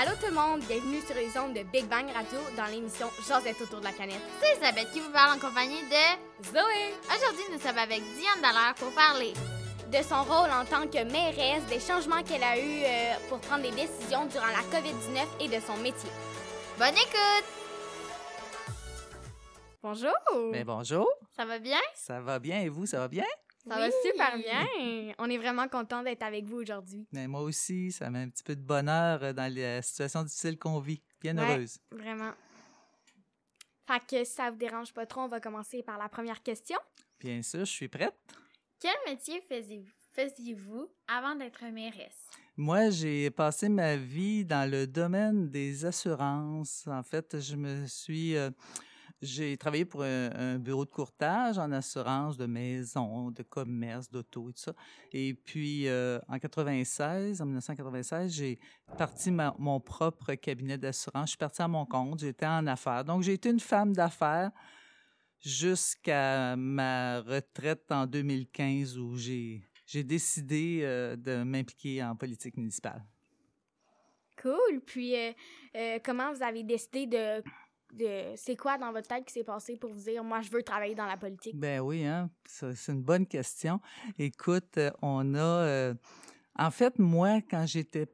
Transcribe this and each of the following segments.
Allô tout le monde, bienvenue sur les ondes de Big Bang Radio dans l'émission Josette autour de la canette. C'est Isabelle qui vous parle en compagnie de Zoé! Aujourd'hui, nous sommes avec Diane Dallaire pour parler De son rôle en tant que mairesse, des changements qu'elle a eus euh, pour prendre des décisions durant la COVID-19 et de son métier. Bonne écoute! Bonjour! Mais bonjour, Ça va bien? ça va bien et vous, ça va bien? Ça va super bien! On est vraiment content d'être avec vous aujourd'hui. Mais moi aussi, ça met un petit peu de bonheur euh, dans la situation difficile qu'on vit. Bien Ouais. heureuse. Vraiment. Fait que si ça vous dérange pas trop, on va commencer par la première question. Bien sûr, je suis prête. Quel métier faisiez- faisiez-vous avant d'être mairesse? Moi, j'ai passé ma vie dans le domaine des assurances. En fait, je me suis... euh, j'ai travaillé pour un, bureau de courtage en assurance de maison, de commerce, d'auto et tout ça. Et puis, euh, en 96, en 1996, j'ai parti mon propre cabinet d'assurance. Je suis partie à mon compte, j'étais en affaires. Donc, j'ai été une femme d'affaires jusqu'à ma retraite en 2015 où j'ai j'ai décidé euh, de m'impliquer en politique municipale. Cool! Puis, euh, euh, comment vous avez décidé de. C'est quoi dans votre tête qui s'est passé pour vous dire, moi, je veux travailler dans la politique? Ben oui, hein, c'est une bonne question. Écoute, euh, on a... euh, en fait, moi, quand j'étais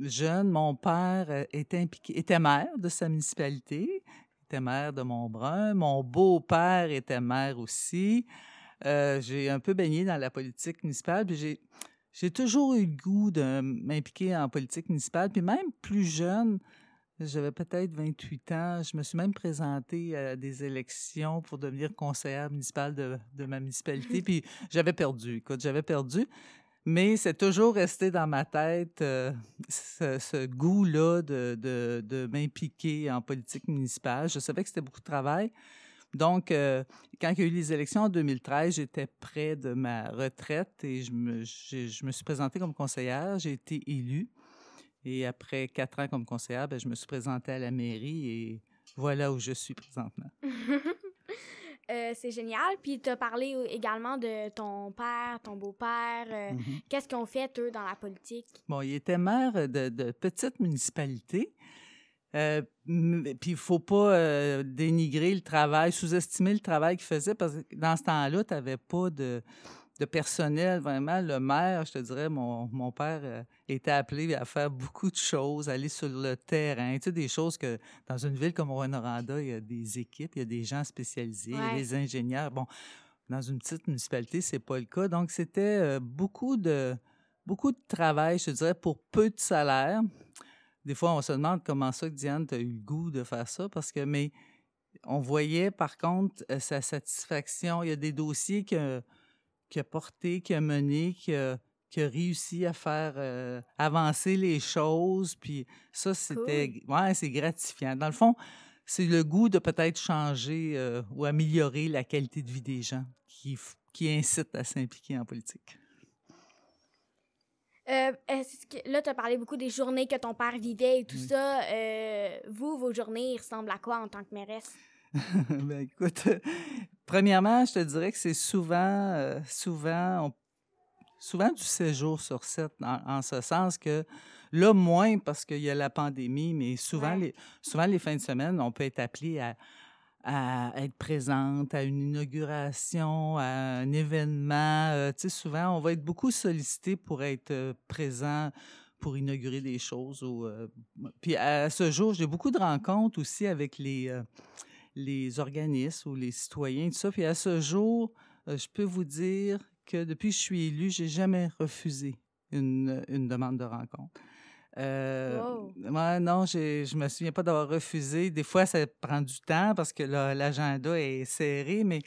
jeune, mon père euh, était impliqué, était maire de sa municipalité, était maire de Montbrun. Mon beau-père était maire aussi. J'ai un peu baigné dans la politique municipale, puis j'ai... J'ai toujours eu le goût de m'impliquer en politique municipale, puis même plus jeune, j'avais peut-être 28 ans. Je me suis même présentée à des élections pour devenir conseillère municipale de, de ma municipalité. Puis j'avais perdu. Écoute, j'avais perdu. Mais c'est toujours resté dans ma tête euh, ce, ce goût-là de, de, de m'impliquer en politique municipale. Je savais que c'était beaucoup de travail. Donc, euh, quand il y a eu les élections en 2013, j'étais près de ma retraite et je me, je me suis présentée comme conseillère. J'ai été élue. Et après quatre ans comme conseillère, ben, je me suis présentée à la mairie et voilà où je suis présentement. Euh, c'est génial. Puis, tu as parlé également de ton père, ton beau-père. euh, Mhm. Qu'est-ce qu'ils ont fait, eux, dans la politique? Bon, il était maire de, de petite municipalité. Euh, puis il faut pas euh, dénigrer le travail, sous-estimer le travail qu'il faisait parce que dans ce temps-là, tu n'avais pas de, de personnel vraiment. Le maire, je te dirais, mon, mon père euh, était appelé à faire beaucoup de choses, aller sur le terrain, tu sais, des choses que dans une ville comme Rwanda, il y a des équipes, il y a des gens spécialisés, il y a Ouais. des ingénieurs. Bon, dans une petite municipalité, c'est pas le cas. Donc, c'était euh, beaucoup de beaucoup de travail, je te dirais, pour peu de salaire. Des fois, on se demande comment ça que Diane, tu as eu le goût de faire ça, parce que, mais on voyait par contre euh, sa satisfaction. Il y a des dossiers qu'il a, qu'il a portés, qu'il a menés, qu'il a, réussi à faire euh, avancer les choses. Puis ça, c'était. Ouais, c'est gratifiant. Dans le fond, c'est le goût de peut-être changer euh, ou améliorer la qualité de vie des gens qui, qui incite à s'impliquer en politique. Euh, est-ce que, là, tu as parlé beaucoup des journées que ton père vivait et tout Oui. ça. Euh, vous, vos journées, ils ressemblent à quoi en tant que mairesse? ben écoute, premièrement, je te dirais que c'est souvent, euh, souvent, on- souvent du séjour sur sept, en, en ce sens que là, moins parce qu'il y a la pandémie, mais souvent, Ouais. les, souvent les fins de semaine, on peut être appelé à, à être présente à une inauguration, à un événement. euh, tu sais, souvent, on va être beaucoup sollicité pour être euh, présent pour inaugurer des choses. Ou, euh, puis à ce jour, j'ai beaucoup de rencontres aussi avec les, euh, les organismes ou les citoyens, tout ça. Puis à ce jour, euh, je peux vous dire que depuis que je suis élu, j'ai jamais refusé une, une demande de rencontre. Euh, Wow. ouais, non, je me souviens pas d'avoir refusé. Des fois, ça prend du temps parce que l'agenda est serré, mais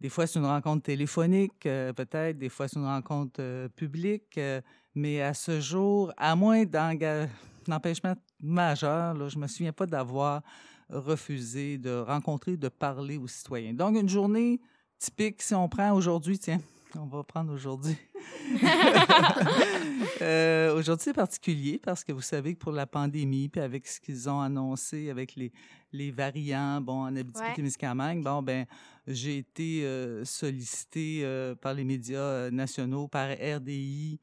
des fois, c'est une rencontre téléphonique, euh, peut-être. Des fois, c'est une rencontre euh, publique. euh, mais à ce jour, à moins d'empêchement majeur, là, je me souviens pas d'avoir refusé de rencontrer, de parler aux citoyens. Donc, une journée typique, si on prend aujourd'hui, tiens, on va prendre aujourd'hui. Euh, aujourd'hui, c'est particulier parce que vous savez que pour la pandémie, puis avec ce qu'ils ont annoncé, avec les, les variants, bon, en Abitibi-Témiscamingue, bon, ben, j'ai été euh, sollicité euh, par les médias euh, nationaux, par RDI,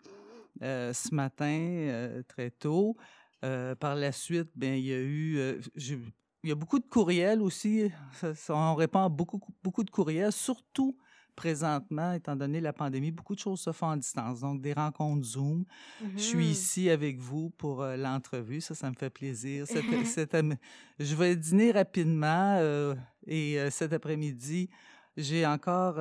euh, ce matin, très tôt. Par la suite, ben il y a eu, il y a beaucoup de courriels aussi. Ça- ça- on répond à beaucoup, beaucoup de courriels, surtout présentement, étant donné la pandémie, beaucoup de choses se font en distance. Donc, des rencontres Zoom. Je suis Mhm. ici avec vous pour euh, l'entrevue. Ça, ça me fait plaisir. Cet- cet am- je vais dîner rapidement euh, et euh, cet après-midi, j'ai encore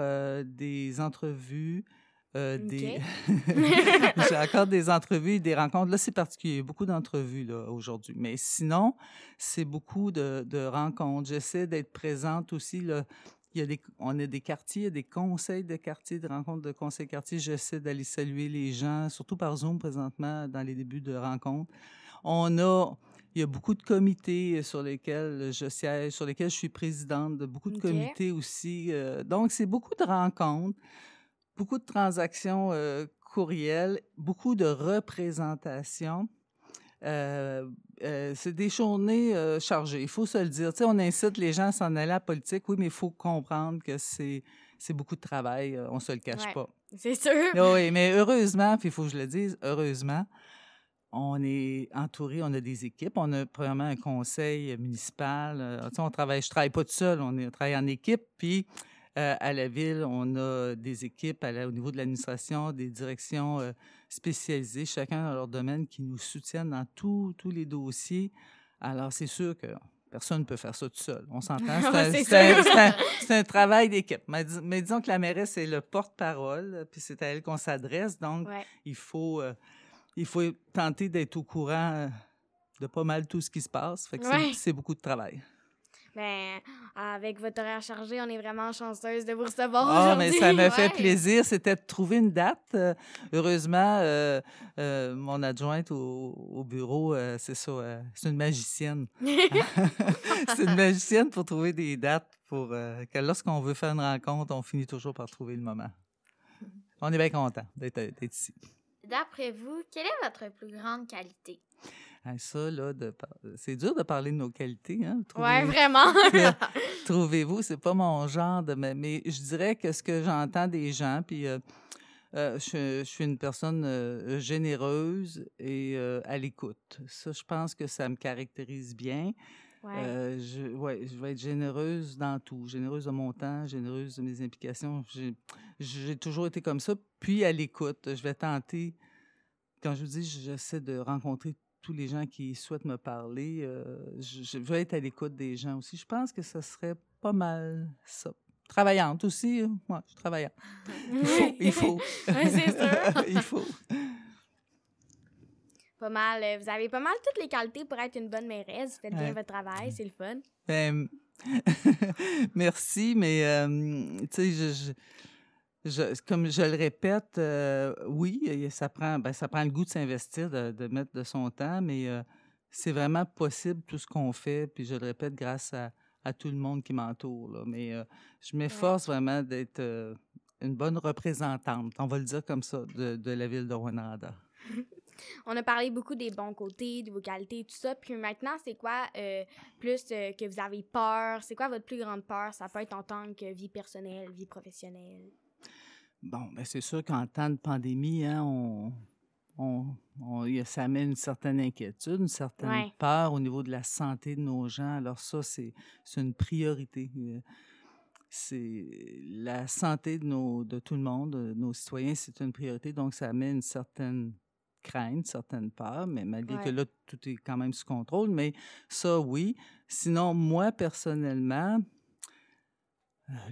des entrevues. Euh, des... j'ai encore des entrevues des rencontres. Là, c'est particulier. Beaucoup d'entrevues aujourd'hui. Mais sinon, c'est beaucoup de, de rencontres. J'essaie d'être présente aussi. Là. Il y a des, on a des quartiers, il y a des conseils de quartier, des rencontres de conseils de quartier. J'essaie d'aller saluer les gens, surtout par Zoom présentement, dans les débuts de rencontres. On a, il y a beaucoup de comités sur lesquels je siège, sur lesquels je suis présidente de beaucoup de comités aussi. euh, donc, c'est beaucoup de rencontres, beaucoup de transactions euh, courriels, beaucoup de représentations. Euh, euh, c'est des journées euh, chargées, il faut se le dire. Tu sais, on incite les gens à s'en aller à la politique, oui, mais il faut comprendre que c'est, c'est beaucoup de travail, on se le cache Ouais. pas. C'est sûr. Oui, mais heureusement, puis il faut que je le dise, heureusement, on est entouré, on a des équipes, on a premièrement un conseil municipal. tu sais, on travaille, je travaille pas tout seul, on, est, on travaille en équipe, puis à la ville, on a des équipes à la- au niveau de l'administration, des directions euh, spécialisées, chacun dans leur domaine, qui nous soutiennent dans tous tous les dossiers. Alors, c'est sûr que personne ne peut faire ça tout seul. On s'entend. C'est un, travail d'équipe. Mais, dis- mais disons que la mairesse est le porte-parole, puis c'est à elle qu'on s'adresse. Donc, Ouais. il faut, euh, il faut tenter d'être au courant euh, de pas mal tout ce qui se passe. Fait que c'est- Ouais. c'est beaucoup de travail. Ben, avec votre horaire chargé, on est vraiment chanceuse de vous recevoir Ah, mais ça me fait plaisir. C'était de trouver une date. Euh, heureusement, euh, euh, mon adjointe au, au bureau, euh, c'est ça, euh, c'est une magicienne. c'est une magicienne pour trouver des dates pour euh, que lorsqu'on veut faire une rencontre, on finit toujours par trouver le moment. On est bien content d'être d'être ici. D'après vous, quelle est votre plus grande qualité? Hein, ça, là, de par- c'est dur de parler de nos qualités. Hein? Trouvez- vraiment. Trouvez-vous, c'est pas mon genre de. Mais, je dirais que ce que j'entends des gens, puis euh, euh, je, je suis une personne euh, généreuse et à l'écoute. Ça, je pense que ça me caractérise bien. ouais. Je, ouais, je vais être généreuse dans tout. Généreuse de mon temps, généreuse de mes implications. J'ai toujours été comme ça. Puis à l'écoute, je vais tenter. Quand je vous dis, j'essaie de rencontrer tous les gens qui souhaitent me parler. euh, je, je vais être à l'écoute des gens aussi. Je pense que ce serait pas mal ça. Travaillante aussi. hein. Ouais, je suis travaillante. Il faut. Il faut. Ouais, c'est sûr. il faut. Pas mal. euh, Vous avez pas mal toutes les qualités pour être une bonne mairesse. Vous faites bien votre travail, c'est le fun. Ben, merci, mais euh, tu sais, je, je- je- comme je le répète, euh, oui, ça prend, ben, ça prend le goût de s'investir, de, de mettre de son temps, mais euh, c'est vraiment possible tout ce qu'on fait, puis je le répète grâce à, à tout le monde qui m'entoure. Mais euh, je m'efforce vraiment d'être une bonne représentante, on va le dire comme ça, de, de la ville de Rwanda. On a parlé beaucoup des bons côtés, de vos qualités, tout ça. Puis maintenant, c'est quoi euh, plus euh, que vous avez peur? C'est quoi votre plus grande peur? Ça peut être en tant que vie personnelle, vie professionnelle? Bon, ben c'est sûr qu'en temps de pandémie, hein, on, on, ça amène une certaine inquiétude, une certaine Ouais. peur au niveau de la santé de nos gens. Alors ça, c'est une priorité. Euh, C'est la santé de, nos, de tout le monde, de nos citoyens, c'est une priorité. Donc, ça amène une certaine crainte, une certaine peur, mais malgré que là, tout est quand même sous contrôle. Mais ça, oui. Sinon, moi, personnellement,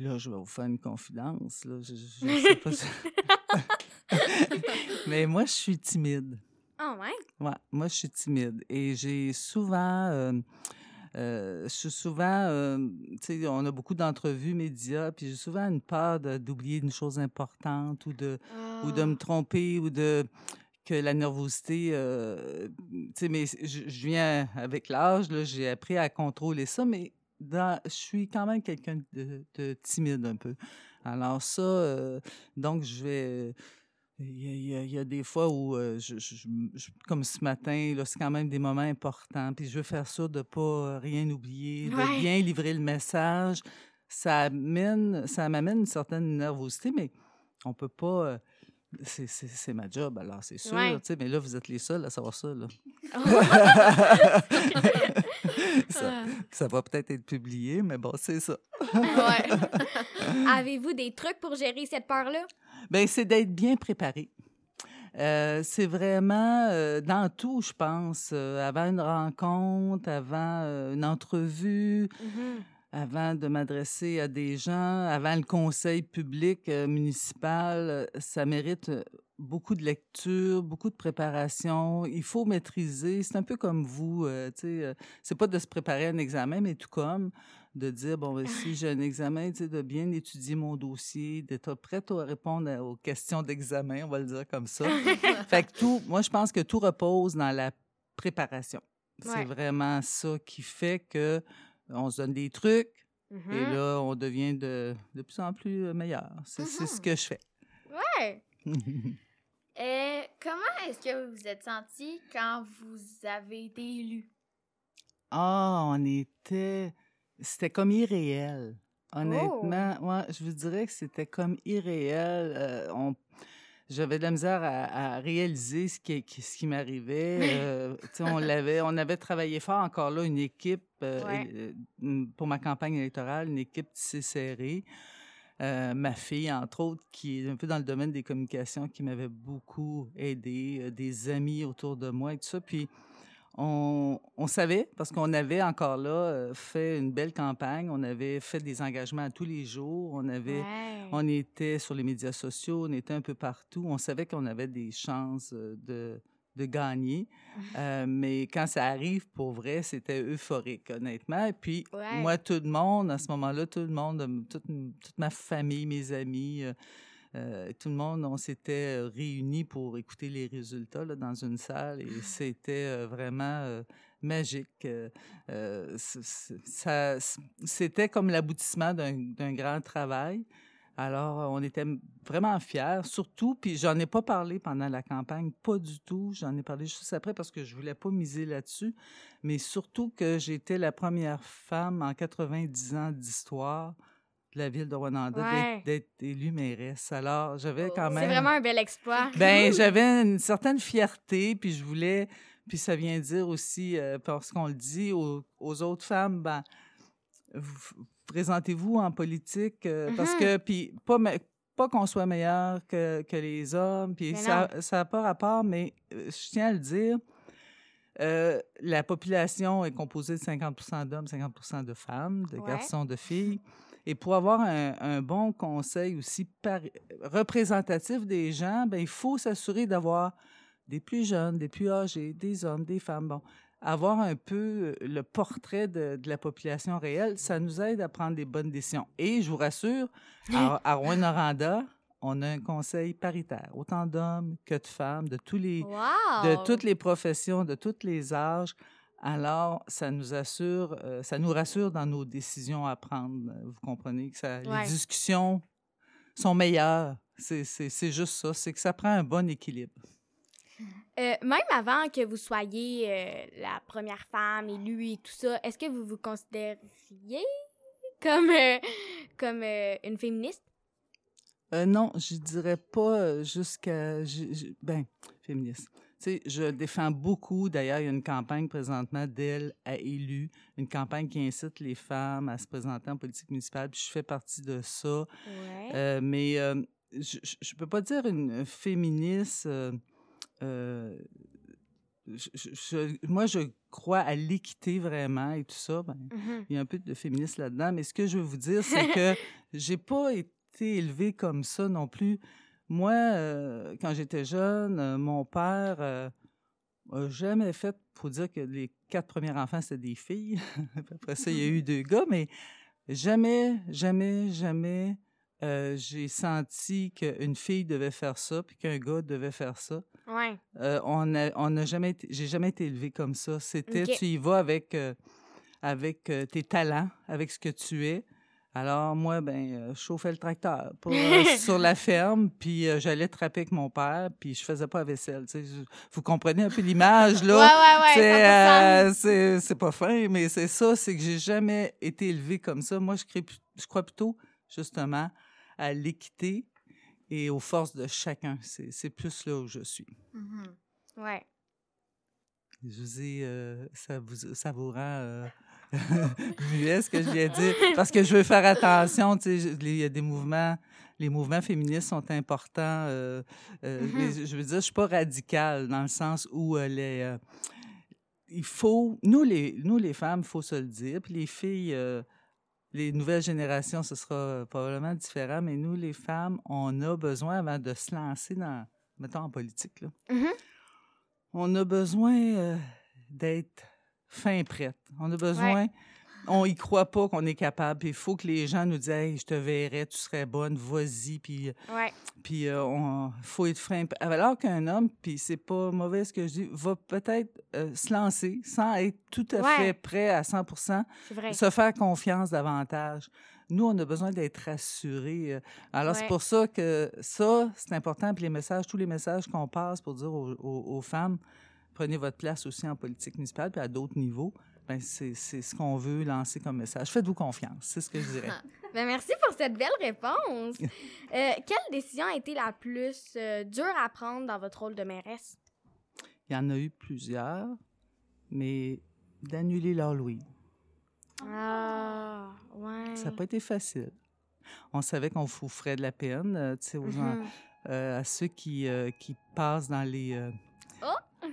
Là, je vais vous faire une confidence. Là. Je, je- je sais pas si- Mais moi, je suis timide. Ah ouais? Ouais, moi, je suis timide. Et j'ai souvent. euh, euh, je suis souvent. euh, tu sais, on a beaucoup d'entrevues médias, puis j'ai souvent une peur d'oublier une chose importante ou de, ou de me tromper ou de que la nervosité, euh, tu sais, mais je, je viens avec l'âge, j'ai appris à contrôler ça, mais dans, je suis quand même quelqu'un de, de timide un peu. Alors ça, euh, donc je vais, il y, a- il y a- des fois où, euh, je, je- je- je- comme ce matin, là, c'est quand même des moments importants, puis je veux faire ça de pas rien oublier, de bien livrer le message. Ça amène, ça m'amène une certaine nervosité, mais on peut pas. euh, c'est- ma job, alors c'est sûr. Ouais. Mais là, vous êtes les seuls à savoir ça. Là. ça, ça va peut-être être publié, mais bon, c'est ça. Ouais. Avez-vous des trucs pour gérer cette peur-là? Ben, c'est d'être bien préparé. Euh, c'est vraiment euh, dans tout, je pense. euh, avant une rencontre, avant une entrevue, avant de m'adresser à des gens, avant le conseil public euh, municipal, euh, ça mérite euh, beaucoup de lecture, beaucoup de préparation. Il faut maîtriser. C'est un peu comme vous, euh, tu sais, euh, c'est pas de se préparer à un examen, mais tout comme de dire, bon, ben, si j'ai un examen, tu sais, de bien étudier mon dossier, d'être prête à répondre à- aux questions d'examen, on va le dire comme ça. fait que tout, moi, je pense que tout repose dans la préparation. C'est vraiment ça qui fait que on se donne des trucs et Mhm. là, on devient de, de plus en plus euh, meilleur. C'est ce Mhm. que je fais. Ouais. Euh, comment est-ce que vous vous êtes senti quand vous avez été élu? Ah, on était. C'était comme irréel. Honnêtement, Oh! ouais, je vous dirais que c'était comme irréel. Euh, on... J'avais de la misère à, à réaliser ce qui, ce qui m'arrivait. Euh, on l'avait, on avait travaillé fort encore là, une équipe euh, Ouais. euh, pour ma campagne électorale, une équipe tissée serrée. Euh, ma fille, entre autres, qui est un peu dans le domaine des communications, qui m'avait beaucoup aidé, des amis autour de moi et tout ça. Puis on, on savait, parce qu'on avait encore là euh, fait une belle campagne, on avait fait des engagements à tous les jours, on avait, Ouais. on était sur les médias sociaux, on était un peu partout, on savait qu'on avait des chances euh, de, de gagner, Euh, mais quand ça arrive, pour vrai, c'était euphorique, honnêtement. Et puis, Ouais. moi, tout le monde, à ce moment-là, tout le monde, toute, toute ma famille, mes amis, euh, euh, tout le monde, on s'était euh, réunis pour écouter les résultats là, dans une salle et c'était euh, vraiment magique. C'était comme l'aboutissement d'un grand travail. Alors, on était vraiment fiers, surtout, puis j'en ai pas parlé pendant la campagne, pas du tout. J'en ai parlé juste après parce que je voulais pas miser là-dessus, mais surtout que j'étais la première femme en 90 ans d'histoire la ville de Rwanda d'être- Ouais. d'être élue mairesse. Alors, j'avais quand même... C'est vraiment un bel exploit. Ben, j'avais une certaine fierté, puis je voulais, puis ça vient dire aussi, euh, parce qu'on le dit aux, aux autres femmes, ben, vous- présentez-vous en politique, euh, parce Mhm. que, puis pas, pas qu'on soit meilleur que, que les hommes, puis Mais ça n'a pas rapport, mais euh, je tiens à le dire, euh, la population est composée de 50% d'hommes, 50% de femmes, de Ouais. garçons, de filles. Et pour avoir un, un bon conseil aussi par- représentatif des gens, ben, il faut s'assurer d'avoir des plus jeunes, des plus âgés, des hommes, des femmes. Bon, avoir un peu le portrait de, de la population réelle, ça nous aide à prendre des bonnes décisions. Et je vous rassure, à, à Rouen-Noranda, on a un conseil paritaire, autant d'hommes que de femmes, de tous les, Wow! de toutes les professions, de tous les âges. Alors, ça nous assure, euh, ça nous rassure dans nos décisions à prendre. Euh, Vous comprenez que ça, Ouais. les discussions sont meilleures. C'est juste ça, c'est que ça prend un bon équilibre. Euh, même avant que vous soyez euh, la première femme élue et tout ça, est-ce que vous vous considériez comme, euh, comme une féministe? Non, je dirais pas jusqu'à. Ben, féministe. Sais, je défends beaucoup. D'ailleurs, il y a une campagne présentement d'elle à élu, une campagne qui incite les femmes à se présenter en politique municipale. Puis je fais partie de ça. Ouais. Euh, mais euh, je ne peux pas dire une féministe. euh, je- je- je- moi, je crois à l'équité vraiment et tout ça. Ben, Mhm. il y a un peu de féministe là-dedans. Mais ce que je veux vous dire, c'est que j'ai pas été élevée comme ça non plus. Moi, euh, quand j'étais jeune, euh, mon père euh, a jamais fait, faut dire que les quatre premiers enfants, c'était des filles. Après ça, il y a eu deux gars, mais jamais, jamais, jamais euh, j'ai senti qu'une fille devait faire ça, puis qu'un gars devait faire ça. Ouais. Euh, on a, on n'a jamais, été- j'ai jamais été élevée comme ça. C'était, tu y vas avec, euh, avec euh, tes talents, avec ce que tu es. Alors moi, ben, euh, je chauffais le tracteur pour, euh, sur la ferme, puis euh, j'allais trapper avec mon père, puis je faisais pas la vaisselle. vous comprenez un peu l'image là? Ouais, ouais, ouais. C'est, 100%. euh, c'est, pas fin, mais c'est ça, c'est que j'ai jamais été élevée comme ça. Moi, je, crée, je crois plutôt, justement, à l'équité et aux forces de chacun. C'est plus là où je suis. Mhm. Ouais. Je vous ai, ça, vous, ça vous rend muet ce que je viens de dire? Parce que je veux faire attention, tu sais, il y a des mouvements, les mouvements féministes sont importants. euh, euh, Mhm. mais je veux dire, je suis pas radicale dans le sens où euh, les, euh, il faut, nous les, nous les femmes, il faut se le dire, puis les filles, les nouvelles générations, ce sera probablement différent, mais nous les femmes, on a besoin avant de se lancer dans, mettons en politique, là, Mhm. on a besoin d'être fin prête. On a besoin. On y croit pas qu'on est capable. Puis Il faut que les gens nous disent hey, je te verrai, tu serais bonne, vas-y. Puis, Ouais. puis euh, on faut être fin. Alors qu'un homme, puis c'est pas mauvais ce que je dis, va peut-être euh, se lancer sans être tout à Ouais. fait prêt à 100 C'est vrai. se faire confiance davantage. Nous, on a besoin d'être rassurés. euh. Alors, c'est pour ça que ça, c'est important. Puis les messages, tous les messages qu'on passe pour dire aux, aux- aux femmes, prenez votre place aussi en politique municipale, puis à d'autres niveaux, ben c'est ce qu'on veut lancer comme message. Faites-vous confiance, c'est ce que je dirais. Ben, merci pour cette belle réponse. Euh, quelle décision a été la plus euh, dure à prendre dans votre rôle de mairesse? Il y en a eu plusieurs, mais d'annuler l'Halloween, Ah, ouais. ça n'a pas été facile. On savait qu'on vous ferait de la peine, euh, tu sais, aux Mhm. euh, à ceux qui, qui passent dans les...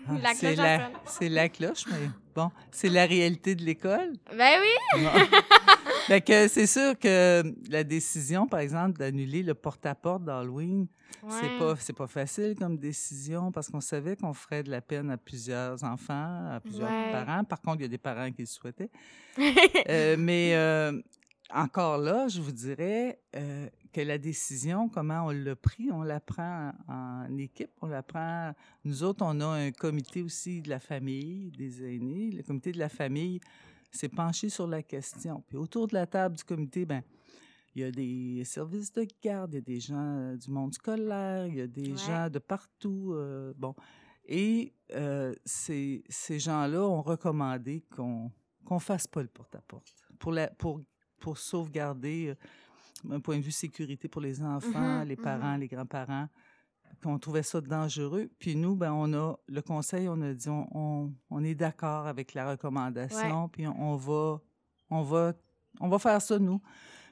ah, La c'est cloche la, c'est cloche, mais bon, c'est la réalité de l'école. Ben oui! fait que c'est sûr que la décision, par exemple, d'annuler le porte-à-porte d'Halloween, c'est Ouais. pas c'est pas facile comme décision parce qu'on savait qu'on ferait de la peine à plusieurs enfants, à plusieurs Ouais. parents. Par contre, il y a des parents qui le souhaitaient. Euh, mais euh, encore là, je vous dirais euh, que la décision, comment on l'a pris, on la prend en, équipe, on la prend. Nous autres, on a un comité aussi de la famille, des aînés. Le comité de la famille s'est penché sur la question. Puis autour de la table du comité, ben il y a des services de garde, il y a des gens euh, du monde scolaire, il y a des Ouais. gens de partout. euh, bon. Et euh, ces, ces gens-là ont recommandé qu'on qu'on fasse pas le porte-à-porte pour, la, pour, pour sauvegarder un point de vue sécurité pour les enfants, Mhm, les mhm. parents, les grands-parents, qu'on trouvait ça dangereux. Puis nous, ben, on a, le conseil, on a dit, on, on, on est d'accord avec la recommandation, puis on, on va, on va, on va faire ça, nous.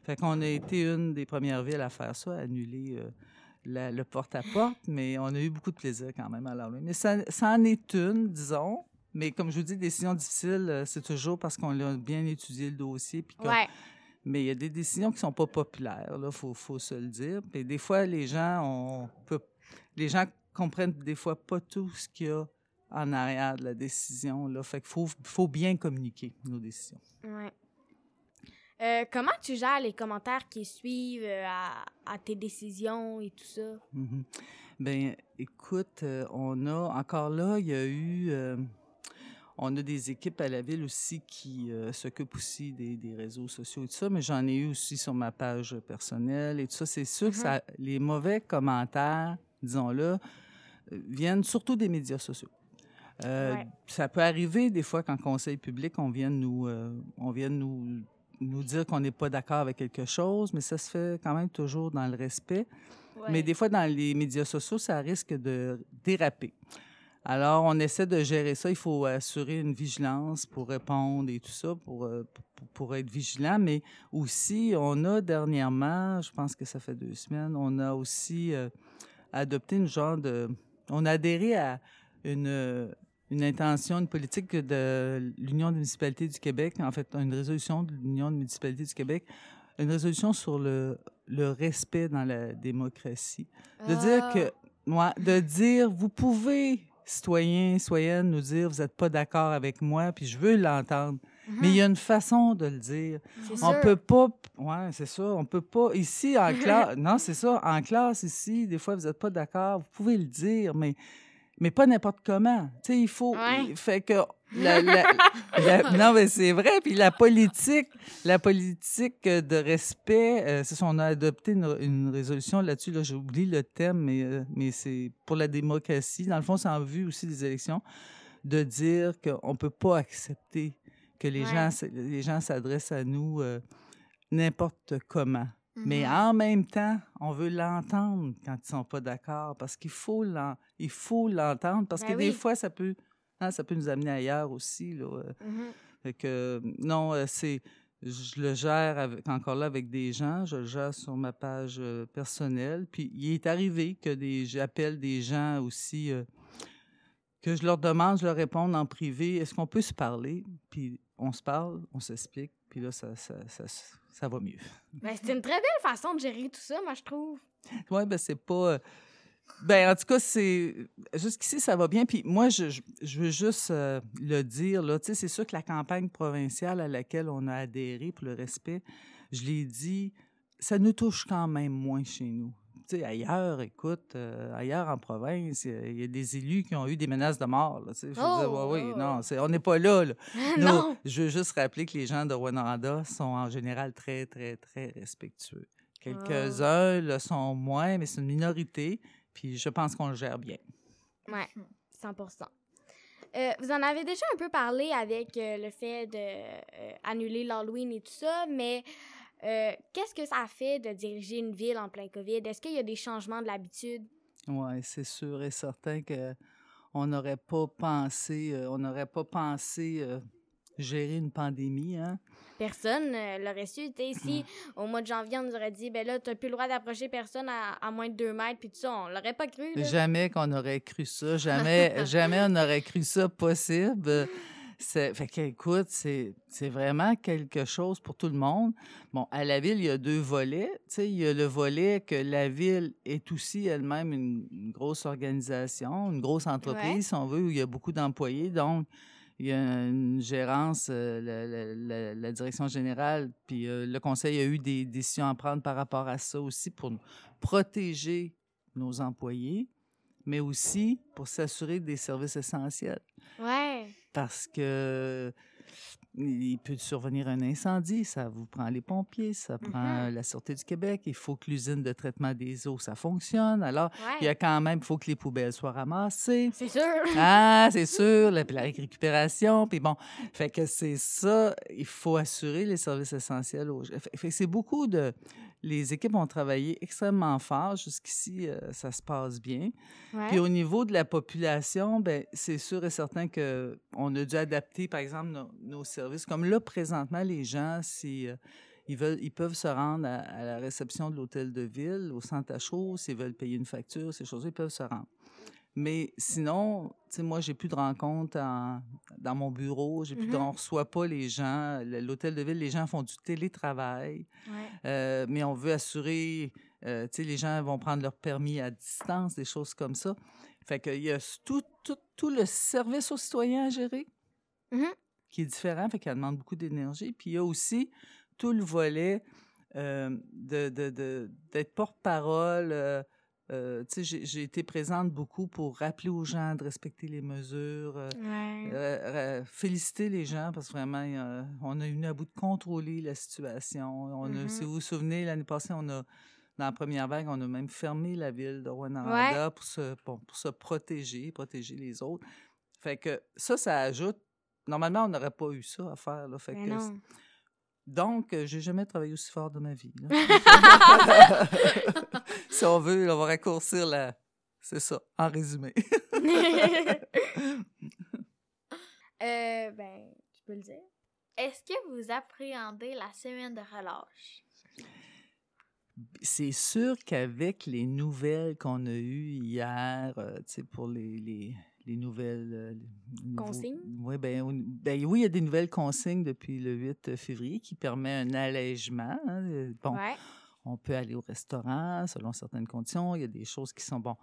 Fait qu'on a été une des premières villes à faire ça, à annuler euh, la- le porte-à-porte, mais on a eu beaucoup de plaisir quand même à l'Halloween. Mais ça, ça en est une, disons. Mais comme je vous dis, décision difficile, euh, c'est toujours parce qu'on a bien étudié le dossier. Puis qu'on- Ouais. Mais il y a des décisions qui sont pas populaires, là, faut, faut se le dire. Puis des fois, les gens, on peut, les gens comprennent des fois pas tout ce qu'il y a en arrière de la décision. Là. Fait qu'il faut, faut bien communiquer nos décisions. Ouais. Euh, comment tu gères les commentaires qui suivent euh, à, à tes décisions et tout ça? Mhm. Ben, écoute, euh, on a encore là, il y a eu, euh, on a des équipes à la ville aussi qui euh, s'occupent aussi des, des réseaux sociaux et tout ça, mais j'en ai eu aussi sur ma page personnelle et tout ça. C'est sûr que Mhm. ça, les mauvais commentaires, disons-le, euh, viennent surtout des médias sociaux. Euh, Ouais. Ça peut arriver des fois qu'en conseil public, on vienne nous, euh, on vienne nous, nous dire qu'on n'est pas d'accord avec quelque chose, mais ça se fait quand même toujours dans le respect. Mais des fois, dans les médias sociaux, ça risque de déraper. Alors, on essaie de gérer ça. Il faut assurer une vigilance pour répondre et tout ça, pour, euh, pour, pour être vigilant. Mais aussi, on a dernièrement, je pense que ça fait deux semaines, on a aussi euh, adopté une genre de... On a adhéré à une, euh, une intention, une politique de l'Union des municipalités du Québec, en fait, une résolution de l'Union des municipalités du Québec, une résolution sur le, le respect dans la démocratie. De dire Ah. que, moi, de dire, vous pouvez, citoyens, citoyennes, nous dire, vous n'êtes pas d'accord avec moi, puis je veux l'entendre. Mais il y a une façon de le dire. On sûr. peut pas, ouais, c'est ça, on peut pas, ici, en classe, non, c'est ça, en classe, ici, des fois, vous n'êtes pas d'accord, vous pouvez le dire, mais, mais pas n'importe comment. Tu sais, il faut, Ouais. fait que, la- la- la- non, mais c'est vrai, puis la politique, la politique de respect, euh, c'est ça, on a adopté une, une résolution là-dessus, là, j'ai oublié le thème, mais, euh, mais c'est pour la démocratie, dans le fond, c'est en vue aussi des élections, de dire qu'on peut pas accepter que les Ouais. gens s- les gens s'adressent à nous euh, n'importe comment. Mais Mhm. en même temps, on veut l'entendre quand ils sont pas d'accord parce qu'il faut il faut l'entendre parce Ben que des oui. fois ça peut hein, ça peut nous amener ailleurs aussi là. euh, Mhm. fait que non, euh, c'est je le gère avec, encore là avec des gens, je le gère sur ma page euh, personnelle. Puis il est arrivé que des j'appelle des gens aussi euh, que je leur demande, je leur réponds en privé, est-ce qu'on peut se parler? Puis on se parle, on s'explique, puis là ça, ça, ça, ça va mieux. Ben, c'est une très belle façon de gérer tout ça, moi, je trouve. Oui, ben c'est pas. euh, Ben, en tout cas, c'est. Jusqu'ici, ça va bien. Puis moi, je, je, je veux juste euh, le dire, là. Tu sais, c'est sûr que la campagne provinciale à laquelle on a adhéré pour le respect, je l'ai dit, ça nous touche quand même moins chez nous. Sais, ailleurs, écoute, euh, ailleurs en province, il y a- des élus qui ont eu des menaces de mort, là. Je veux dire, Oh, ouais, oui, oh. non, c'est- on n'est pas là, là. Nous, non! je veux juste rappeler que les gens de Rwanda sont en général très, très, très respectueux. Quelques-uns le sont moins, mais c'est une minorité. Puis je pense qu'on le gère bien. Ouais, 100% Euh, vous en avez déjà un peu parlé avec euh, le fait d'annuler l'Halloween et tout ça, mais euh, qu'est-ce que ça fait de diriger une ville en plein COVID? Est-ce qu'il y a des changements de l'habitude? Oui, c'est sûr et certain que on n'aurait pas pensé, euh, on n'aurait pas pensé euh, gérer une pandémie, hein? Personne l'aurait su. Tu si au mois de janvier, on nous aurait dit, ben là, t'as plus le droit d'approcher personne à, à moins de deux mètres, puis tout ça, on l'aurait pas cru. là. Jamais qu'on aurait cru ça, jamais, jamais on aurait cru ça possible. C'est, fait que, écoute, c'est, c'est vraiment quelque chose pour tout le monde. Bon, à la ville, il y a deux volets. Tu sais, il y a le volet que la ville est aussi elle-même une, une grosse organisation, une grosse entreprise, Ouais. si on veut, où il y a beaucoup d'employés. Donc, il y a une gérance, euh, la- la direction générale, puis euh, le conseil a eu des décisions à prendre par rapport à ça aussi pour protéger nos employés, mais aussi pour s'assurer des services essentiels. Ouais. Parce que il peut survenir un incendie, ça vous prend les pompiers, ça prend la Sûreté du Québec, il faut que l'usine de traitement des eaux, ça fonctionne. Alors, il y a quand même, il faut que les poubelles soient ramassées. C'est sûr. Ah, c'est sûr, la, la récupération, puis bon, fait que c'est ça, il faut assurer les services essentiels aux gens. Fait, fait que c'est beaucoup de... Les équipes ont travaillé extrêmement fort. Jusqu'ici, euh, ça se passe bien. Ouais. Puis au niveau de la population, ben c'est sûr et certain que on a dû adapter, par exemple, nos, nos services. Comme là, présentement, les gens, si euh, ils veulent, ils peuvent se rendre à, à la réception de l'hôtel de ville, au centre à chaud, s'ils veulent payer une facture, ces choses-là, ils peuvent se rendre. Mais sinon, tu sais, moi, j'ai plus de rencontres en- dans mon bureau. J'ai plus de- Mhm. on reçoit pas les gens. L'hôtel de ville, les gens font du télétravail. Ouais. Euh, mais on veut assurer, euh, tu sais, les gens vont prendre leur permis à distance, des choses comme ça. Fait qu'il y a tout, tout, tout le service aux citoyens à gérer Mhm. qui est différent, fait qu'elle demande beaucoup d'énergie. Puis il y a aussi tout le volet euh, de, d'être porte-parole. Euh, j'ai, été présente beaucoup pour rappeler aux gens de respecter les mesures. euh, Ouais. euh, féliciter les gens parce que vraiment, on a eu à bout de contrôler la situation. On a, si vous vous souvenez, l'année passée, on a, dans la première vague, on a même fermé la ville de Rwanda pour, se, bon, pour se protéger, protéger les autres. Fait que ça, ça ajoute. Normalement, on n'aurait pas eu ça à faire. Là, fait que, donc, euh, j'ai jamais travaillé aussi fort de ma vie. si on veut, on va raccourcir la. C'est ça, en résumé. euh, ben, tu peux le dire. Est-ce que vous appréhendez la semaine de relâche? C'est sûr qu'avec les nouvelles qu'on a eues hier, euh, tu sais, pour les, les, les nouvelles... euh, les nouveaux- Consignes? Oui, ben, on- ben oui, il y a des nouvelles consignes depuis le 8 février qui permet un allègement. hein, euh, Bon, Ouais. On peut aller au restaurant selon certaines conditions. Il y a des choses qui sont bon.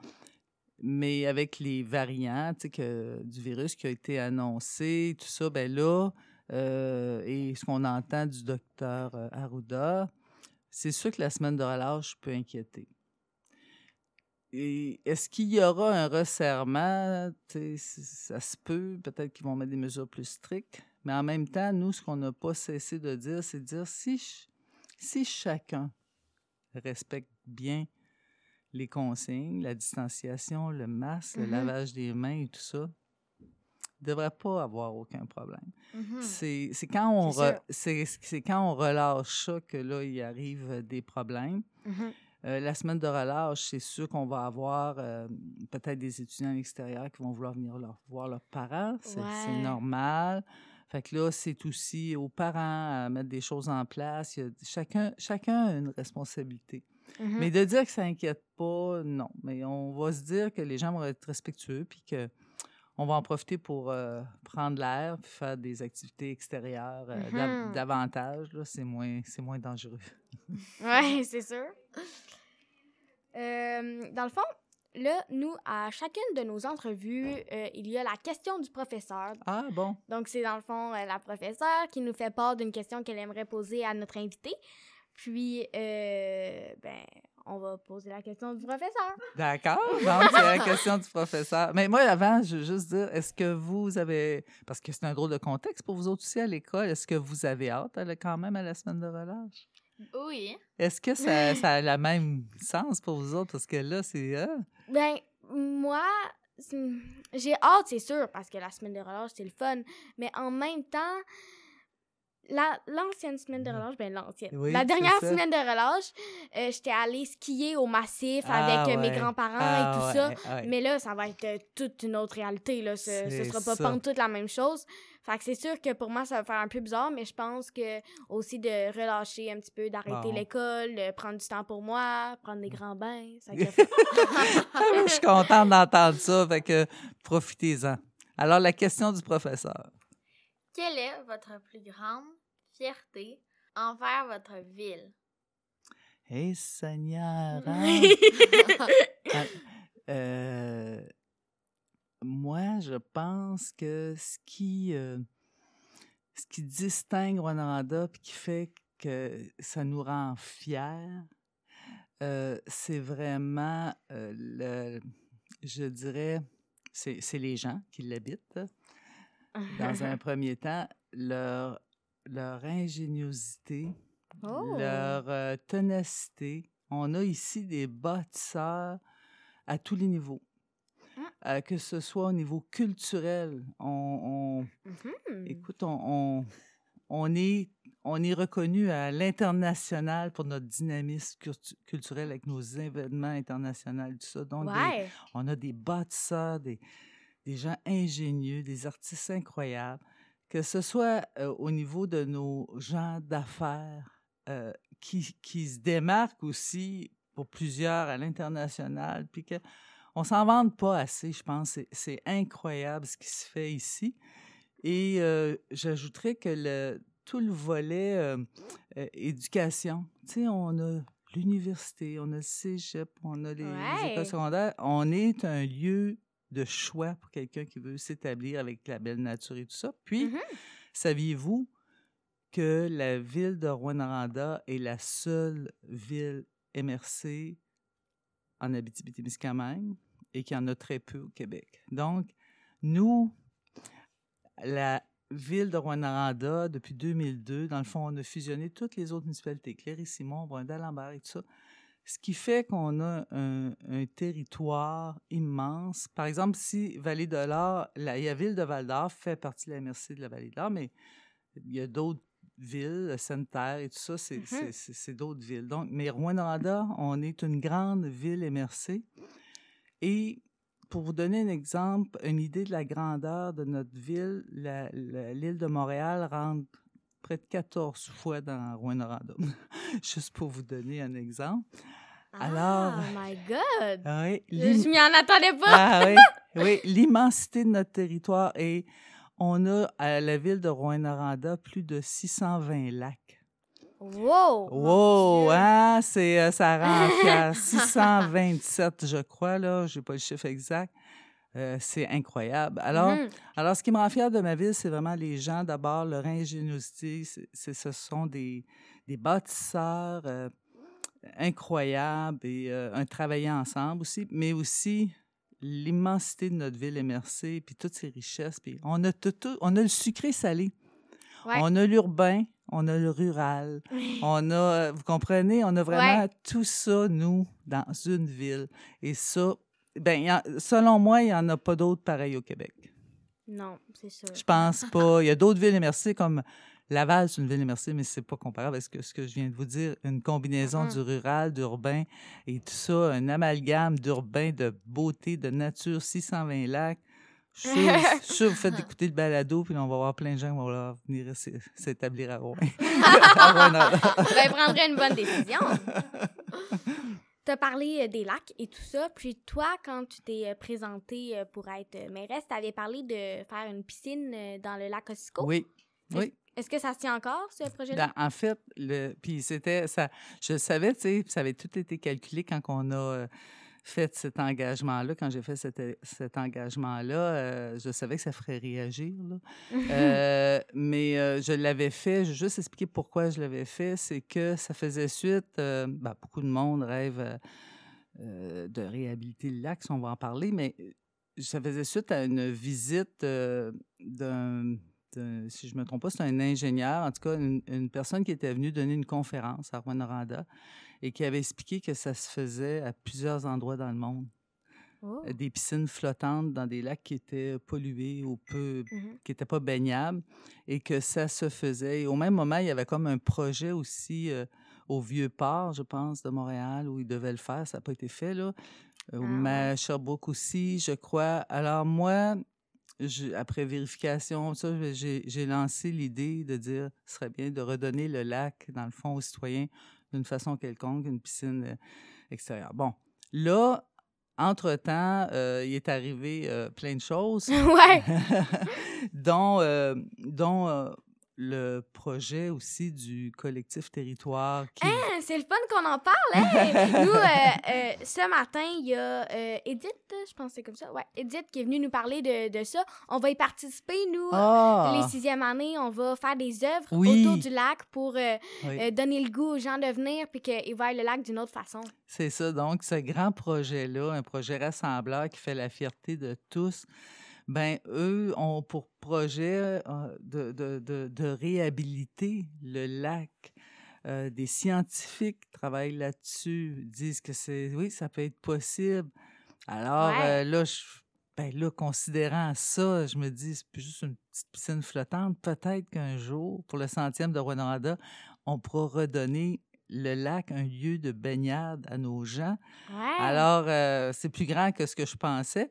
Mais avec les variants que, du virus qui a été annoncé, tout ça, ben là, euh, et ce qu'on entend du docteur euh, Arruda, c'est sûr que la semaine de relâche peut inquiéter. Est-ce qu'il y aura un resserrement? Ça se peut, peut-être qu'ils vont mettre des mesures plus strictes. Mais en même temps, nous, ce qu'on n'a pas cessé de dire, c'est de dire si, si chacun respecte bien les consignes, la distanciation, le masque, le Mhm. lavage des mains et tout ça, ne devrait pas avoir aucun problème. Mhm. C'est c'est quand, on quand on relâche ça que là, il arrive des problèmes. Mhm. Euh, la semaine de relâche, c'est sûr qu'on va avoir euh, peut-être des étudiants à l'extérieur qui vont vouloir venir leur- voir leurs parents. C'est c'est Ouais. normal. Fait que là, c'est aussi aux parents à mettre des choses en place. Il y a- chacun, chacun a une responsabilité. Mhm. Mais de dire que ça inquiète pas, non. Mais on va se dire que les gens vont être respectueux, puis que on va en profiter pour euh, prendre l'air, puis faire des activités extérieures euh, Mhm. davantage. C'est moins, c'est moins dangereux. Oui, c'est sûr. Euh, dans le fond, là, nous, à chacune de nos entrevues, euh, il y a la question du professeur. Ah bon. Donc, c'est dans le fond euh, la professeure qui nous fait part d'une question qu'elle aimerait poser à notre invité. Puis, euh, ben, on va poser la question du professeur. D'accord. Donc, c'est la question du professeur. Mais moi, avant, je veux juste dire, est-ce que vous avez, parce que c'est un drôle de contexte pour vous autres aussi à l'école, est-ce que vous avez hâte quand même à la semaine de relâche? Oui. Est-ce que ça, ça a le même sens pour vous autres? Parce que là, c'est... ah, Ben, moi, j'ai hâte, c'est sûr, parce que la semaine de relâche, c'est le fun. Mais en même temps, la- l'ancienne semaine de relâche, ben l'ancienne. Oui, la dernière semaine de relâche, euh, j'étais allée skier au massif Ah, avec euh, mes grands-parents ah, et tout ça. ouais, ouais. Mais là, ça va être euh, toute une autre réalité. Là. Ce, C'est sera pas ça. toute la même chose. Fait que c'est sûr que pour moi, ça va faire un peu bizarre, mais je pense que aussi de relâcher un petit peu, d'arrêter Bon. l'école, de prendre du temps pour moi, prendre des grands bains. Ça Ah, je suis contente d'entendre ça, fait que profitez-en. Alors, la question du professeur. Quelle est votre plus grande fierté envers votre ville? Hé, Seigneur! hein? Ah, euh, moi, je pense que ce qui, euh, ce qui distingue Rwanda puis qui fait que ça nous rend fiers, euh, c'est vraiment, le, je dirais, c'est les gens qui l'habitent. Dans un premier temps, leur, leur ingéniosité, Oh. leur euh, ténacité. On a ici des bâtisseurs à tous les niveaux. Mm. Euh, que ce soit au niveau culturel, on, Mhm. on- écoute, on, on, on est, on est reconnu à l'international pour notre dynamisme cultu- culturel avec nos événements internationaux, tout ça. Donc, des- on a des bâtisseurs, des, des gens ingénieux, des artistes incroyables, que ce soit euh, au niveau de nos gens d'affaires euh, qui, qui se démarquent aussi pour plusieurs à l'international, puis que on s'en vante pas assez, je pense. C'est- incroyable ce qui se fait ici. Et euh, j'ajouterais que le, tout le volet euh, euh, éducation, tu sais, on a l'université, on a le cégep, on a les, les écoles secondaires. On est un lieu de choix pour quelqu'un qui veut s'établir avec la belle nature et tout ça. Puis, Mhm. saviez-vous que la ville de Rwanda est la seule ville MRC en Abitibi-Témiscamingue et qu'il y en a très peu au Québec? Donc, nous, la ville de Rwanda, depuis 2002, dans le fond, on a fusionné toutes les autres municipalités, Cléry-Simon, Brundal-Lambert et tout ça. Ce qui fait qu'on a un, un territoire immense. Par exemple, si Vallée de l'Or, la, la ville de Val-d'Or fait partie de la MRC de la Vallée de l'Or, mais il y a d'autres villes, Sainte-Terre et tout ça, c'est Mhm. c'est- d'autres villes. Donc, mais Rwanda, on est une grande ville MRC. Et pour vous donner un exemple, une idée de la grandeur de notre ville, l'île de Montréal rentre près de 14 fois dans Rwanda. Juste pour vous donner un exemple. Alors- Oh my God! Ah oui, Je m'y en attendais pas! ah oui, oui, l'immensité de notre territoire. Et on a à la ville de Rouen-Noranda plus de 620 lacs. Wow! Wow, hein, c'est, euh, ça rend fier. 627, je crois, là, je n'ai pas le chiffre exact. Euh, c'est incroyable. Alors, Mhm. alors, ce qui me rend fier de ma ville, c'est vraiment les gens. D'abord, leur ingéniosité. C'est, ce sont des, des bâtisseurs euh, incroyables et euh, un travailler ensemble aussi, mais aussi l'immensité de notre ville MRC, puis toutes ses richesses. Puis on a tout, tout- on a le sucré salé. Ouais. On a l'urbain, on a le rural, on a, vous comprenez, on a vraiment Ouais. tout ça, nous, dans une ville. Et ça, ben, selon moi, il n'y en a pas d'autres pareils au Québec. Non, c'est ça. Je pense pas. Il y a d'autres villes immersées comme Laval, c'est une ville immersée, mais c'est pas comparable à ce que, ce que je viens de vous dire. Une combinaison Mhm. du rural, d'urbain et tout ça, un amalgame d'urbain, de beauté, de nature, 620 lacs? Je suis sûr, sûr que vous faites écouter le balado, puis on va avoir plein de gens qui vont venir s'établir à Rouen. Rouen-Noranda. ben, prendrais une bonne décision. Tu as parlé euh, des lacs et tout ça. Puis toi, quand tu t'es euh, présentée euh, pour être mairesse, tu avais parlé de faire une piscine dans le lac Ossico. Oui, oui. Est-ce que ça se tient encore, ce projet-là? Ben, en fait, le, puis c'était ça. Je savais, tu sais, ça avait tout été calculé quand on a euh, fait cet engagement-là. Quand j'ai fait cet, cet engagement-là, euh, je savais que ça ferait réagir. là. Euh, mais euh, je l'avais fait. Je vais juste expliquer pourquoi je l'avais fait. C'est que ça faisait suite. ben, beaucoup de monde rêve de réhabiliter le lac, si on va en parler, mais ça faisait suite à une visite d'un d'un- si je ne me trompe pas, c'est un ingénieur, en tout cas une, une personne qui était venue donner une conférence à Rwanda et qui avait expliqué que ça se faisait à plusieurs endroits dans le monde. Oh. Des piscines flottantes dans des lacs qui étaient pollués ou peu, Mhm. qui n'étaient pas baignables et que ça se faisait. Et au même moment, il y avait comme un projet aussi euh, au Vieux-Port, je pense, de Montréal, où ils devaient le faire. Ça n'a pas été fait, là. Euh, Ah mais Sherbrooke aussi, je crois. Alors moi, je- après vérification, j'ai lancé l'idée de dire ce serait bien de redonner le lac, dans le fond, aux citoyens d'une façon quelconque, une piscine euh, extérieure. Bon, là, entre-temps, euh, il est arrivé euh, plein de choses, ouais. dont, euh, dont le projet aussi du collectif territoire qui... Ah, C'est le fun qu'on en parle. hein? Nous, euh, euh, ce matin, il y a euh, Edith, je pense que c'est comme ça. Ouais, Edith qui est venue nous parler de, de ça. On va y participer, nous. Ah! Les sixième années, on va faire des œuvres Oui. autour du lac pour Oui. donner le goût aux gens de venir puis qu'ils voient le lac d'une autre façon. C'est ça. Donc, ce grand projet-là, un projet rassembleur qui fait la fierté de tous, ben eux ont pour projet euh, de, de, de, de réhabiliter le lac. Euh, des scientifiques travaillent là-dessus, disent que c'est oui, ça peut être possible. Alors Ouais. euh, là, je, ben là, considérant ça, je me dis, c'est plus juste une petite piscine flottante. Peut-être qu'un jour, pour le centième de Rwanda, on pourra redonner le lac un lieu de baignade à nos gens. Ouais. Alors, euh, c'est plus grand que ce que je pensais.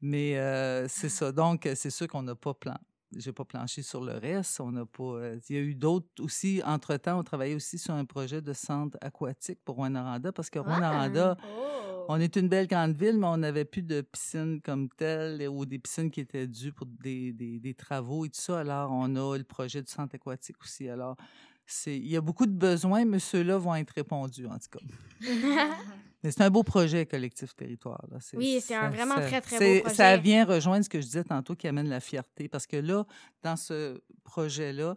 Mais euh, c'est ça. Donc, c'est sûr qu'on n'a pas plan. J'ai pas planché sur le reste. On n'a pas. Il y a eu d'autres aussi. Entre-temps, on travaillait aussi sur un projet de centre aquatique pour Rwanda parce que Rwanda, Oh. on est une belle grande ville, mais on n'avait plus de piscine comme telle ou des piscines qui étaient dues pour des, des- des travaux et tout ça. Alors, on a le projet du centre aquatique aussi. Alors, c'est, il y a beaucoup de besoins, mais ceux-là vont être répondus, en tout cas. Mais c'est un beau projet, Collectif Territoire. là. Oui, c'est un ça- vraiment ça- très, très beau Ça projet. vient rejoindre ce que je disais tantôt qui amène la fierté. Parce que là, dans ce projet-là,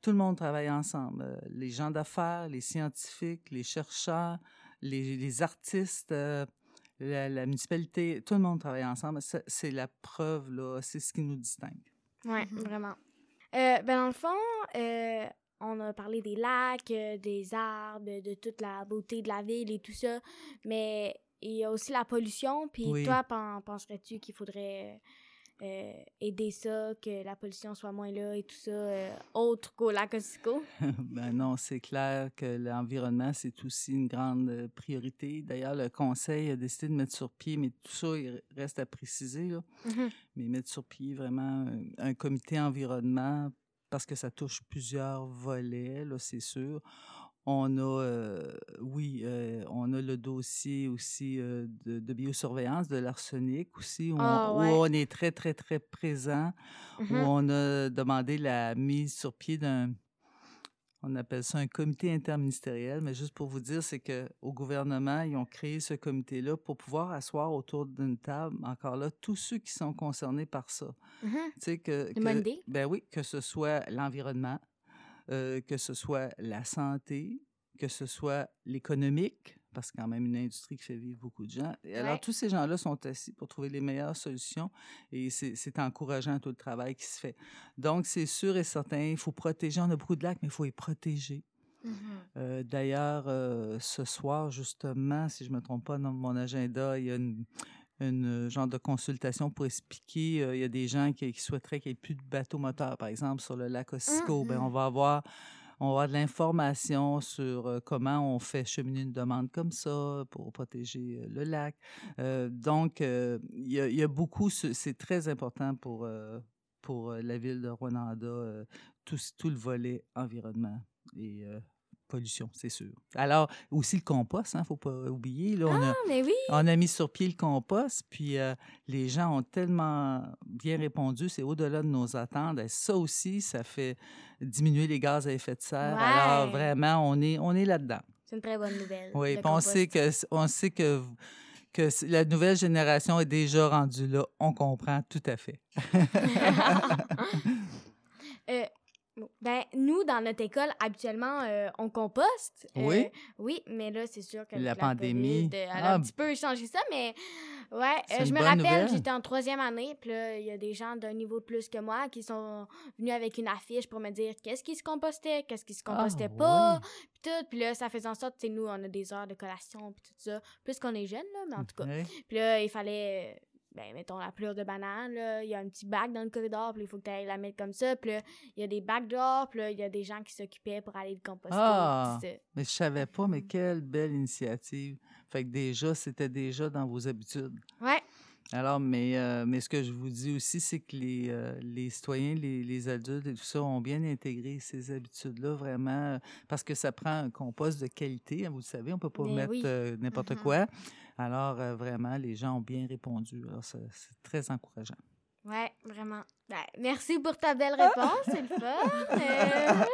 tout le monde travaille ensemble. Euh, Les gens d'affaires, les scientifiques, les chercheurs, les, les artistes, euh, la, la municipalité, tout le monde travaille ensemble. Ça, C'est la preuve, là. C'est ce qui nous distingue. Oui, Mhm. vraiment. Euh, ben dans le fond, euh, on a parlé des lacs, euh, des arbres, de toute la beauté de la ville et tout ça, mais il y a aussi la pollution. Puis Oui. toi, pen- penserais-tu qu'il faudrait euh, aider ça, que la pollution soit moins là et tout ça, euh, autre qu'au lac Ossico? ben non, c'est clair que l'environnement, c'est aussi une grande euh, priorité. D'ailleurs, le Conseil a décidé de mettre sur pied, mais tout ça, il reste à préciser, là, Mhm. mais mettre sur pied vraiment un, un comité environnement parce que ça touche plusieurs volets, là, c'est sûr. On a, euh, oui, euh, on a le dossier aussi euh, de, de biosurveillance de l'arsenic aussi, où, Ah, on, où on est très, très, très présent, où Mhm. on a demandé la mise sur pied d'un, on appelle ça un comité interministériel, mais juste pour vous dire, c'est que au gouvernement, ils ont créé ce comité-là pour pouvoir asseoir autour d'une table, encore là, tous ceux qui sont concernés par ça. Mhm. Tu sais que, que-. Ben oui, que ce soit l'environnement, euh, que ce soit la santé, que ce soit l'économique, parce que quand même une industrie qui fait vivre beaucoup de gens. Et alors, Ouais. tous ces gens-là sont assis pour trouver les meilleures solutions et c'est encourageant tout le travail qui se fait. Donc, c'est sûr et certain, il faut protéger. On a beaucoup de lacs, mais il faut les protéger. Mhm. Euh, D'ailleurs, euh, ce soir, justement, si je ne me trompe pas dans mon agenda, il y a une, une genre de consultation pour expliquer. euh, Il y a des gens qui, qui souhaiteraient qu'il n'y ait plus de bateaux moteurs, par exemple, sur le lac Ossico. Ben, Mhm. on va avoir on va avoir de l'information sur euh, comment on fait cheminer une demande comme ça pour protéger euh, le lac. Euh, donc, il y, a- beaucoup, ce- c'est très important pour, pour la ville de Rwanda, tout, tout le volet environnement pollution, c'est sûr. Alors, aussi le compost, il ne faut pas oublier. Là, on, a, Ah, mais oui! on a mis sur pied le compost, puis euh, les gens ont tellement bien répondu, c'est au-delà de nos attentes. Et ça aussi, ça fait diminuer les gaz à effet de serre. Alors, vraiment, on est, on est là-dedans. C'est une très bonne nouvelle. Oui, puis on sait que, on sait que, la nouvelle génération est déjà rendue là. On comprend tout à fait. Euh, ben, nous, dans notre école, habituellement, euh, on composte. Euh, Oui? oui, mais là, c'est sûr que La pandémie. COVID, euh, elle Ah, a un petit peu changé ça, mais ouais, euh, je me rappelle, j'étais en troisième année, puis là, il y a des gens d'un niveau de plus que moi qui sont venus avec une affiche pour me dire qu'est-ce qui se compostait, qu'est-ce qui se compostait Ah, pas, oui. puis tout. Puis là, ça faisait en sorte, tu sais, nous, on a des heures de collation, puis tout ça, plus qu'on est jeunes, là, mais en tout cas. Puis là, il fallait, ben, mettons, la pleure de banane, là. Il y a un petit bac dans le corridor, puis il faut que tu ailles la mettre comme ça. Puis là, il y a des bacs dehors, puis là, il y a des gens qui s'occupaient pour aller le composter. Ah! ça. Mais je savais pas, mais Mhm. quelle belle initiative. Fait que déjà, c'était déjà dans vos habitudes. Ouais, Alors, mais, euh, mais ce que je vous dis aussi, c'est que les, euh, les citoyens, les, les adultes et tout ça ont bien intégré ces habitudes-là, vraiment, parce que ça prend un compost de qualité, hein, vous le savez, on ne peut pas Mais mettre oui. euh, n'importe Mhm. quoi. Alors, euh, vraiment, les gens ont bien répondu. Alors, c'est très encourageant. ouais, vraiment. Ben, merci pour ta belle réponse, c'est le fun. Euh,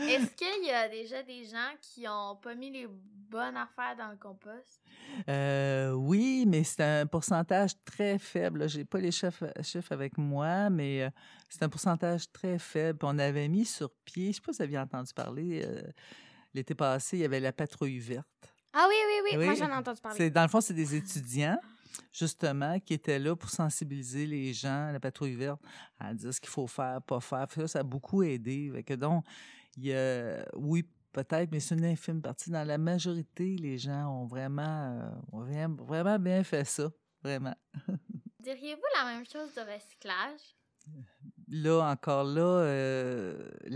Est-ce qu'il y a déjà des gens qui ont pas mis les bonnes affaires dans le compost? Euh, oui, mais c'est un pourcentage très faible. Je n'ai pas les chiffres, chiffres avec moi, mais c'est un pourcentage très faible. On avait mis sur pied, je ne sais pas si vous aviez entendu parler, euh, l'été passé, il y avait la patrouille verte. Ah oui, oui, oui, Oui. moi j'en ai entendu parler. C'est, dans le fond, c'est des étudiants, justement, qui étaient là pour sensibiliser les gens, la patrouille verte, à dire ce qu'il faut faire, pas faire. Ça, ça a beaucoup aidé. Fait que donc, il y a, oui, peut-être, mais c'est une infime partie. Dans la majorité, les gens ont vraiment, euh, ont vraiment, vraiment bien fait ça. Vraiment. Diriez-vous la même chose de recyclage? Là, encore là, euh,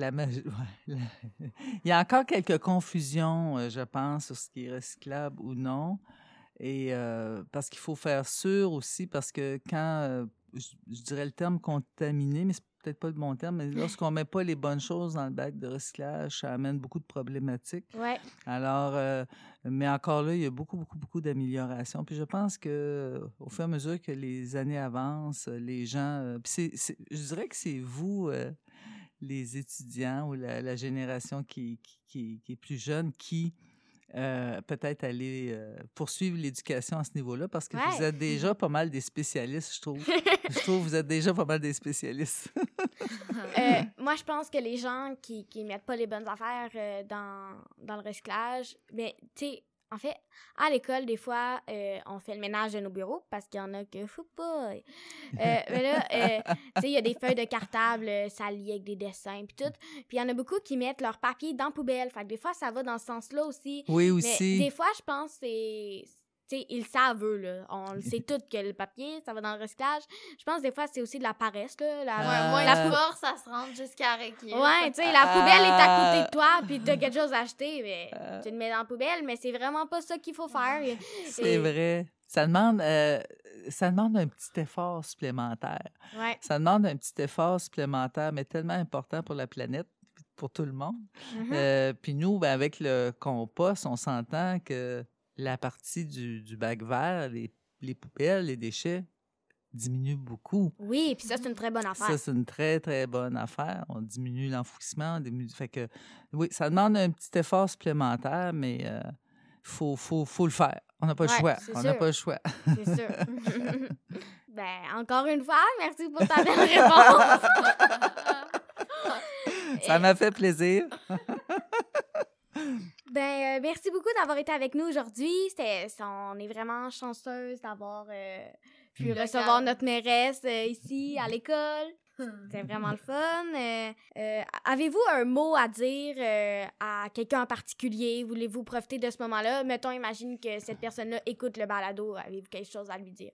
il y a encore quelques confusions, euh, je pense, sur ce qui est recyclable ou non. Et euh, parce qu'il faut faire sûr aussi, parce que quand, je, dirais le terme contaminé, mais peut-être pas le bon terme, mais lorsqu'on met pas les bonnes choses dans le bac de recyclage, ça amène beaucoup de problématiques. Ouais, Alors, euh, mais encore là, il y a beaucoup, beaucoup, beaucoup d'améliorations. Puis je pense que au fur et à mesure que les années avancent, les gens. euh, puis je dirais que c'est vous, euh, les étudiants ou la, la génération qui, qui, qui- qui est plus jeune, qui euh, peut-être aller euh, poursuivre l'éducation à ce niveau-là, parce que vous êtes déjà pas mal des spécialistes, je trouve. je trouve que vous êtes déjà pas mal des spécialistes. Euh, moi, je pense que les gens qui, qui mettent pas les bonnes affaires euh, dans, dans le recyclage, mais tu sais, en fait, à l'école, des fois, euh, on fait le ménage de nos bureaux parce qu'il y en a que fou pas. Euh, mais là, euh, tu sais, il y a des feuilles de cartable salies avec des dessins puis tout. Puis il y en a beaucoup qui mettent leur papier dans la poubelle. Fait que des fois, ça va dans ce sens-là aussi. oui, Mais aussi. des fois, je pense que c'est. Sais, ils savent, eux, là. On le sait tout que le papier, ça va dans le recyclage. Je pense, des fois, c'est aussi de la paresse, là. La. Ouais, moins la force, ça se rend jusqu'à Reiki. Ouais, tu sais, la poubelle est à côté de toi, puis t'as quelque chose à acheter, mais Euh. tu le mets dans la poubelle, mais c'est vraiment pas ça qu'il faut faire. Et- C'est vrai. Ça demande, euh, ça demande un petit effort supplémentaire. Ouais. Ça demande un petit effort supplémentaire, mais tellement important pour la planète, pour tout le monde. Mhm. Euh, puis nous, ben, avec le compost, on s'entend que la partie du, du bac vert, les, les poubelles, les déchets, diminue beaucoup. Oui, puis ça, c'est une très bonne affaire. Ça, c'est une très, très bonne affaire. On diminue l'enfouissement. on diminue- Fait que, oui, ça demande un petit effort supplémentaire, mais il faut, faut, faut le faire. On n'a pas Ouais, le choix. On n'a pas le choix. C'est sûr. ben, encore une fois, merci pour ta belle réponse. Ça m'a fait plaisir. Ben, euh, merci beaucoup d'avoir été avec nous aujourd'hui. C'était- On est vraiment chanceuse d'avoir euh, pu Mm. recevoir notre mairesse euh, ici à l'école. C'était vraiment le fun. Euh, euh, Avez-vous un mot à dire euh, à quelqu'un en particulier? Voulez-vous profiter de ce moment-là? Mettons, imagine que cette personne-là écoute le balado. Avez-vous quelque chose à lui dire?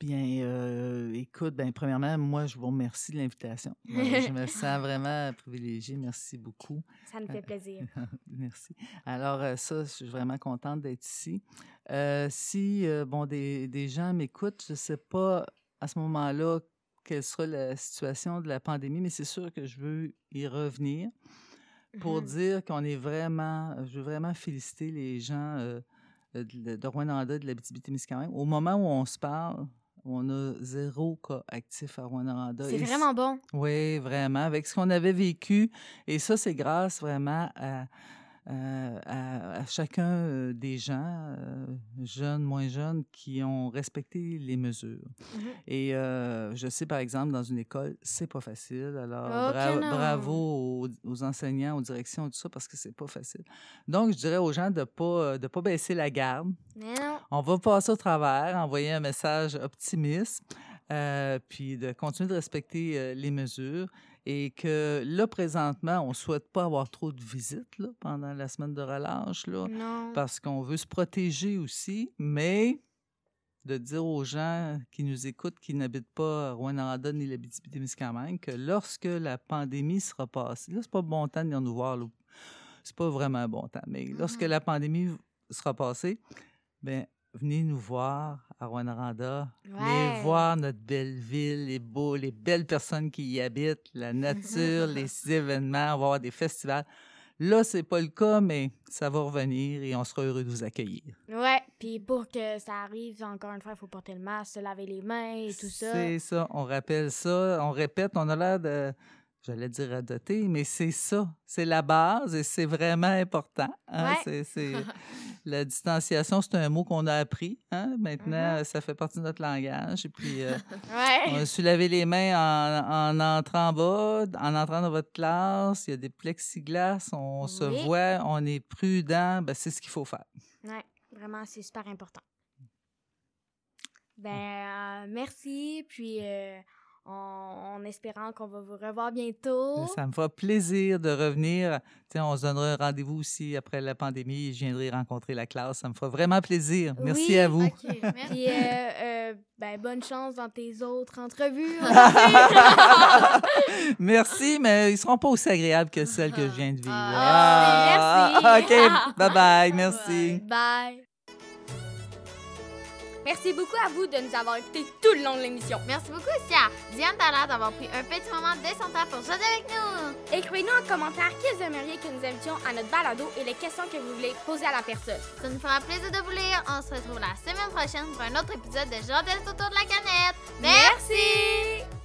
Bien, euh, écoute, ben, premièrement, moi, je vous remercie de l'invitation. Euh, je me sens vraiment privilégiée. Merci beaucoup. Ça nous fait plaisir. Merci. Alors, euh, ça, je suis vraiment contente d'être ici. Euh, si, euh, bon, des, des gens m'écoutent, je ne sais pas à ce moment-là quelle sera la situation de la pandémie, mais c'est sûr que je veux y revenir pour Mhm. dire qu'on est vraiment, je veux vraiment féliciter les gens euh, de, de Rwanda, de l'Abitibi-Témiscamingue. Au moment où on se parle, on a zéro cas actif à Rwanda. C'est vraiment bon. Oui, vraiment, avec ce qu'on avait vécu. Et ça, c'est grâce vraiment à, à- à- chacun euh, des gens, euh, jeunes, moins jeunes, qui ont respecté les mesures. Mhm. Et euh, je sais, par exemple, dans une école, c'est pas facile. Alors, Oh, bra- bravo aux, aux enseignants, aux directions, tout ça, parce que c'est pas facile. Donc, je dirais aux gens de pas, de pas baisser la garde. Mais non. On va passer au travers, envoyer un message optimiste, euh, puis de continuer de respecter euh, les mesures. Et que là, présentement, on ne souhaite pas avoir trop de visites là, pendant la semaine de relâche, là, Non. parce qu'on veut se protéger aussi, mais de dire aux gens qui nous écoutent, qui n'habitent pas à Rwanda ni l'Abitibi-Témiscamingue, que lorsque la pandémie sera passée, là, c'est pas bon temps de venir nous voir, là. c'est pas vraiment un bon temps, mais lorsque Mhm. la pandémie sera passée, ben venez nous voir à Rwanda, Ouais. venez voir notre belle ville, les beaux, les belles personnes qui y habitent, la nature, les événements, on va avoir des festivals. Là, c'est pas le cas, mais ça va revenir et on sera heureux de vous accueillir. Ouais, puis pour que ça arrive, encore une fois, il faut porter le masque, se laver les mains et tout ça. C'est ça, on rappelle ça, on répète, on a l'air de, j'allais dire à doter, mais c'est ça, c'est la base et c'est vraiment important. hein. Ouais. C'est, la distanciation, c'est un mot qu'on a appris. hein. Maintenant, Mhm. ça fait partie de notre langage. Et puis, euh, on a su laver les mains en, en entrant en bas, en entrant dans votre classe. Il y a des plexiglas, on se Oui. voit, on est prudent. Ben, c'est ce qu'il faut faire. Ouais, vraiment, c'est super important. Ben, euh, merci, puis euh, en, en espérant qu'on va vous revoir bientôt. Ça me fera plaisir de revenir. On se donnera un rendez-vous aussi après la pandémie. Je viendrai rencontrer la classe. Ça me fera vraiment plaisir. Merci Oui, à vous. OK, merci. Puis, euh, euh, ben, bonne chance dans tes autres entrevues. Merci, mais ils seront pas aussi agréables que celles que je viens de vivre. Ah, Ah, merci. OK. Bye bye. Merci. Bye. Merci beaucoup à vous de nous avoir écoutés tout le long de l'émission. Merci beaucoup aussi à Diane d'avoir pris un petit moment de son temps pour jaser avec nous. Écrivez-nous en commentaire qui vous aimeriez que nous invitions à notre balado et les questions que vous voulez poser à la personne. Ça nous fera plaisir de vous lire. On se retrouve la semaine prochaine pour un autre épisode de Jardin autour de la canette. Merci!